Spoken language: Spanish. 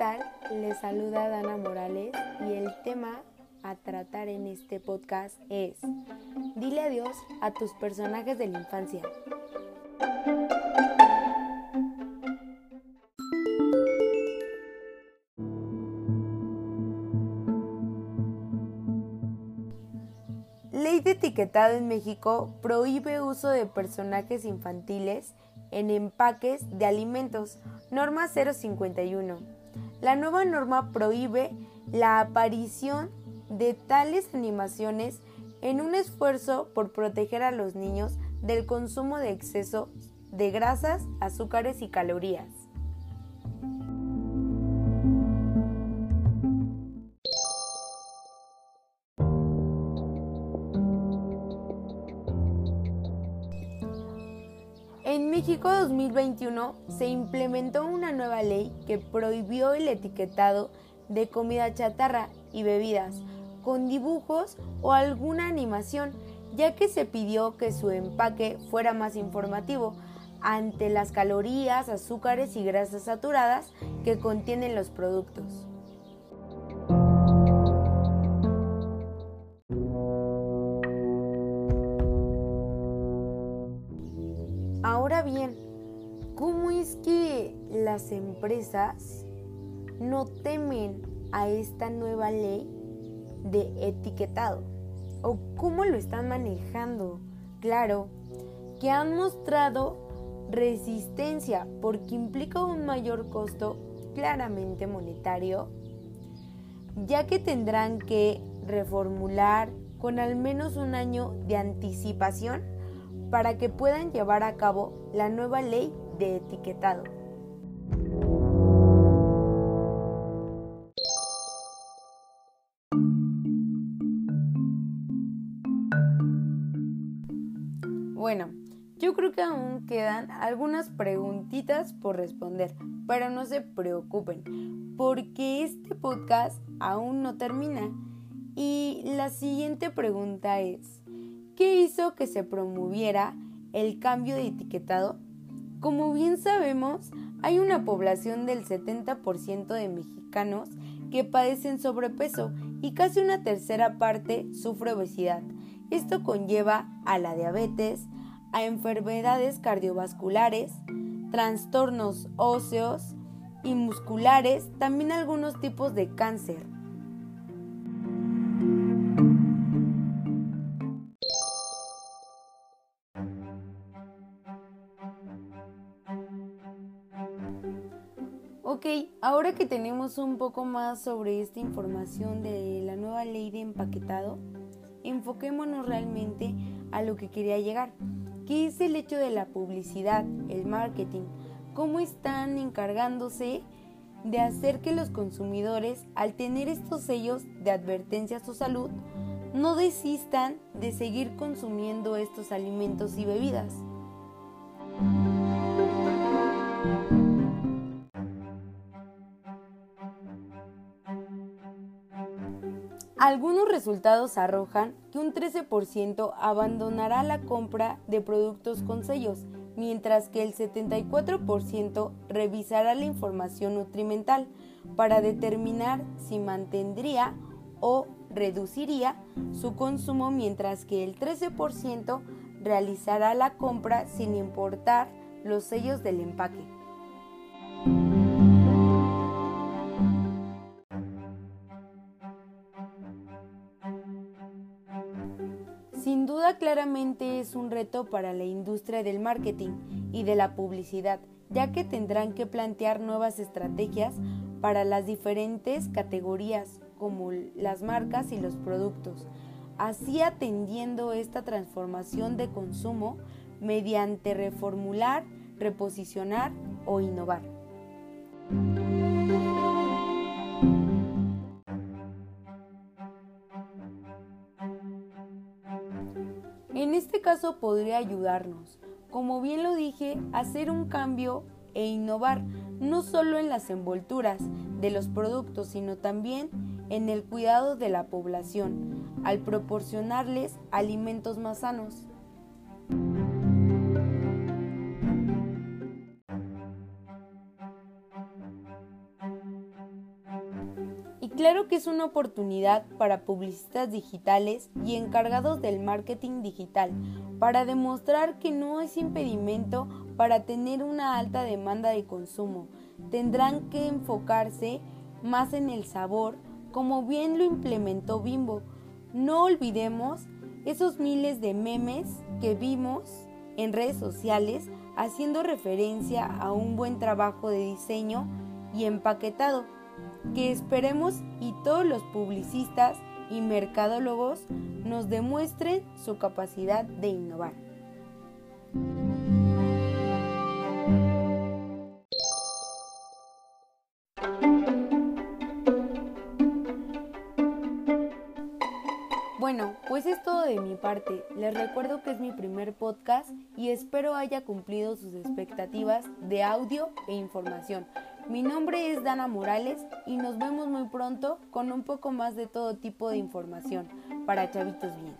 tal? Les saluda Dana Morales y el tema a tratar en este podcast es Dile adiós a tus personajes de la infancia. Ley de etiquetado en México prohíbe uso de personajes infantiles en empaques de alimentos. Norma 051. La nueva norma prohíbe la aparición de tales animaciones en un esfuerzo por proteger a los niños del consumo de exceso de grasas, azúcares y calorías. En México 2021 se implementó una nueva ley que prohibió el etiquetado de comida chatarra y bebidas con dibujos o alguna animación, ya que se pidió que su empaque fuera más informativo ante las calorías, azúcares y grasas saturadas que contienen los productos. Las empresas no temen a esta nueva ley de etiquetado? ¿O cómo lo están manejando? Claro, que han mostrado resistencia porque implica un mayor costo claramente monetario, ya que tendrán que reformular con al menos un año de anticipación para que puedan llevar a cabo la nueva ley de etiquetado. Bueno, yo creo que aún quedan algunas preguntitas por responder, pero no se preocupen, porque este podcast aún no termina. Y la siguiente pregunta es, ¿qué hizo que se promoviera el cambio de etiquetado? Como bien sabemos, hay una población del 70% de mexicanos que padecen sobrepeso y casi una tercera parte sufre obesidad. Esto conlleva a la diabetes, a enfermedades cardiovasculares, trastornos óseos y musculares, también algunos tipos de cáncer. Ok, ahora que tenemos un poco más sobre esta información de la nueva ley de empaquetado, enfoquémonos realmente a lo que quería llegar, que es el hecho de la publicidad, el marketing, cómo están encargándose de hacer que los consumidores, al tener estos sellos de advertencia a su salud, no desistan de seguir consumiendo estos alimentos y bebidas. Algunos resultados arrojan que un 13% abandonará la compra de productos con sellos, mientras que el 74% revisará la información nutrimental para determinar si mantendría o reduciría su consumo, mientras que el 13% realizará la compra sin importar los sellos del empaque. Sin duda claramente es un reto para la industria del marketing y de la publicidad, ya que tendrán que plantear nuevas estrategias para las diferentes categorías como las marcas y los productos, así atendiendo esta transformación de consumo mediante reformular, reposicionar o innovar. En este caso podría ayudarnos, como bien lo dije, a hacer un cambio e innovar no solo en las envolturas de los productos, sino también en el cuidado de la población, al proporcionarles alimentos más sanos. Claro que es una oportunidad para publicistas digitales y encargados del marketing digital para demostrar que no es impedimento para tener una alta demanda de consumo. Tendrán que enfocarse más en el sabor, como bien lo implementó Bimbo. No olvidemos esos miles de memes que vimos en redes sociales haciendo referencia a un buen trabajo de diseño y empaquetado, que esperemos y todos los publicistas y mercadólogos nos demuestren su capacidad de innovar. Bueno, pues es todo de mi parte. Les recuerdo que es mi primer podcast y espero haya cumplido sus expectativas de audio e información. Mi nombre es Dana Morales y nos vemos muy pronto con un poco más de todo tipo de información para Chavitos Bien.